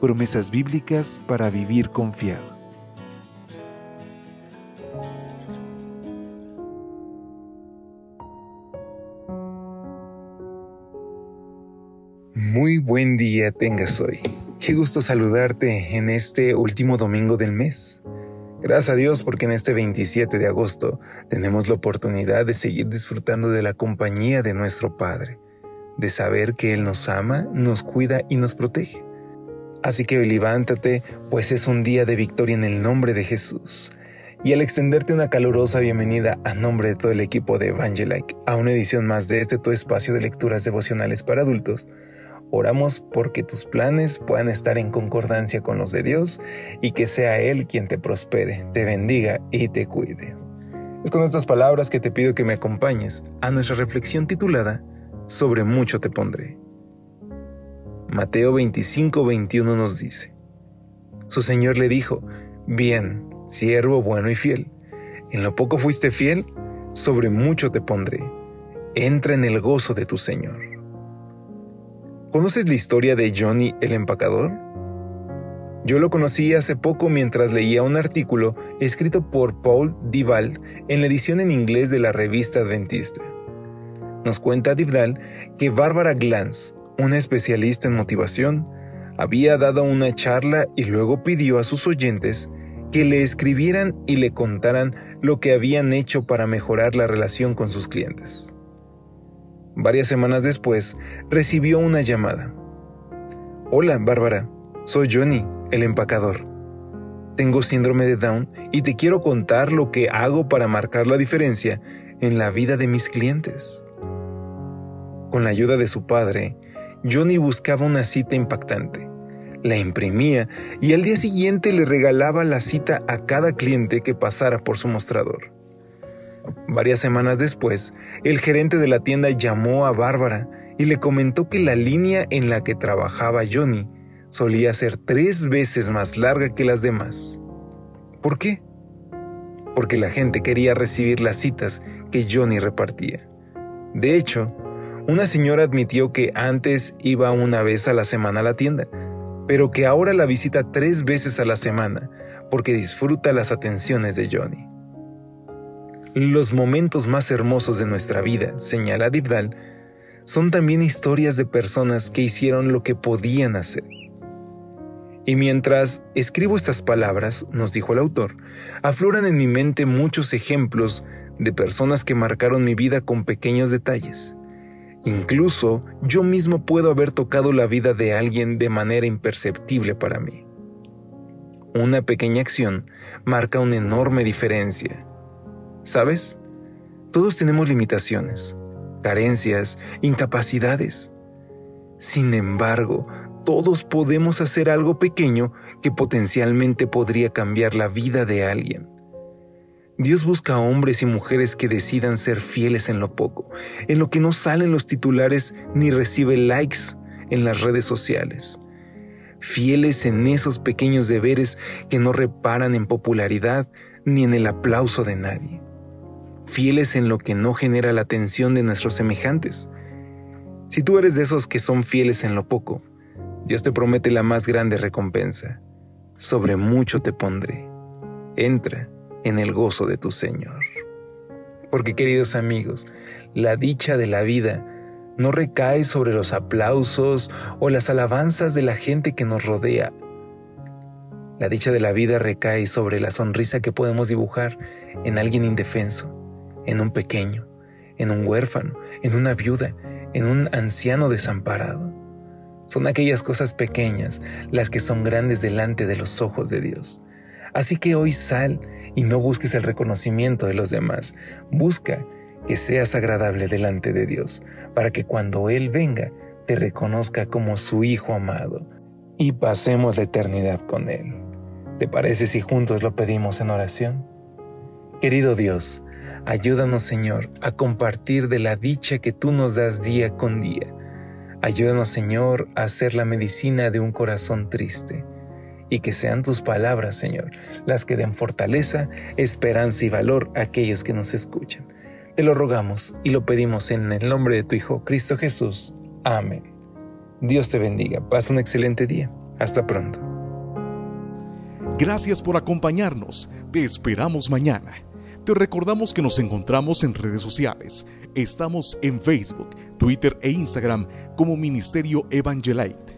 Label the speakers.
Speaker 1: Promesas bíblicas para vivir confiado.
Speaker 2: Muy buen día tengas hoy. Qué gusto saludarte en este último domingo del mes. Gracias a Dios porque en este 27 de agosto tenemos la oportunidad de seguir disfrutando de la compañía de nuestro Padre, de saber que Él nos ama, nos cuida y nos protege. Así que hoy levántate, pues es un día de victoria en el nombre de Jesús. Y al extenderte una calurosa bienvenida a nombre de todo el equipo de Evangelike a una edición más de este tu espacio de lecturas devocionales para adultos, Oramos porque tus planes puedan estar en concordancia con los de Dios y que sea Él quien te prospere, te bendiga y te cuide. Es con estas palabras que te pido que me acompañes a nuestra reflexión titulada Sobre mucho te pondré. Mateo 25, 21 nos dice, Su Señor le dijo, Bien, siervo bueno y fiel, en lo poco fuiste fiel, sobre mucho te pondré, entra en el gozo de tu Señor. ¿Conoces la historia de Johnny el empacador? Yo lo conocí hace poco mientras leía un artículo escrito por Paul Dival en la edición en inglés de la revista Adventista. Nos cuenta Dival que Bárbara Glantz, una especialista en motivación, había dado una charla y luego pidió a sus oyentes que le escribieran y le contaran lo que habían hecho para mejorar la relación con sus clientes. Varias semanas después, recibió una llamada. Hola, Bárbara. Soy Johnny, el empacador. Tengo síndrome de Down y te quiero contar lo que hago para marcar la diferencia en la vida de mis clientes. Con la ayuda de su padre, Johnny buscaba una cita impactante. La imprimía y al día siguiente le regalaba la cita a cada cliente que pasara por su mostrador. Varias semanas después, el gerente de la tienda llamó a Bárbara y le comentó que la línea en la que trabajaba Johnny solía ser tres veces más larga que las demás. ¿Por qué? Porque la gente quería recibir las citas que Johnny repartía. De hecho, una señora admitió que antes iba una vez a la semana a la tienda, pero que ahora la visita tres veces a la semana porque disfruta las atenciones de Johnny. Los momentos más hermosos de nuestra vida, señala Dibdal, son también historias de personas que hicieron lo que podían hacer. Y mientras escribo estas palabras, nos dijo el autor, afloran en mi mente muchos ejemplos de personas que marcaron mi vida con pequeños detalles. Incluso yo mismo puedo haber tocado la vida de alguien de manera imperceptible para mí. Una pequeña acción marca una enorme diferencia ¿Sabes? Todos tenemos limitaciones, carencias, incapacidades. Sin embargo, todos podemos hacer algo pequeño que potencialmente podría cambiar la vida de alguien. Dios busca hombres y mujeres que decidan ser fieles en lo poco, en lo que no salen los titulares ni recibe likes en las redes sociales. Fieles en esos pequeños deberes que no reparan en popularidad ni en el aplauso de nadie fieles en lo que no genera la atención de nuestros semejantes. Si tú eres de esos que son fieles en lo poco, Dios te promete la más grande recompensa. Sobre mucho te pondré. Entra en el gozo de tu Señor. Porque queridos amigos, la dicha de la vida no recae sobre los aplausos o las alabanzas de la gente que nos rodea. La dicha de la vida recae sobre la sonrisa que podemos dibujar en alguien indefenso, en un pequeño, en un huérfano, en una viuda, en un anciano desamparado. Son aquellas cosas pequeñas las que son grandes delante de los ojos de Dios. Así que hoy sal y no busques el reconocimiento de los demás. Busca que seas agradable delante de Dios, para que cuando Él venga te reconozca como su Hijo amado y pasemos la eternidad con Él. ¿Te parece si juntos lo pedimos en oración? Querido Dios, ayúdanos Señor a compartir de la dicha que tú nos das día con día. Ayúdanos Señor a hacer la medicina de un corazón triste y que sean tus palabras, Señor, las que den fortaleza, esperanza y valor a aquellos que nos escuchan. Te lo rogamos y lo pedimos en el nombre de tu Hijo, Cristo Jesús. Amén. Dios te bendiga. Pasa un excelente día. Hasta pronto.
Speaker 3: Gracias por acompañarnos. Te esperamos mañana. Te recordamos que nos encontramos en redes sociales. Estamos en Facebook, Twitter e Instagram como Ministerio Evangelite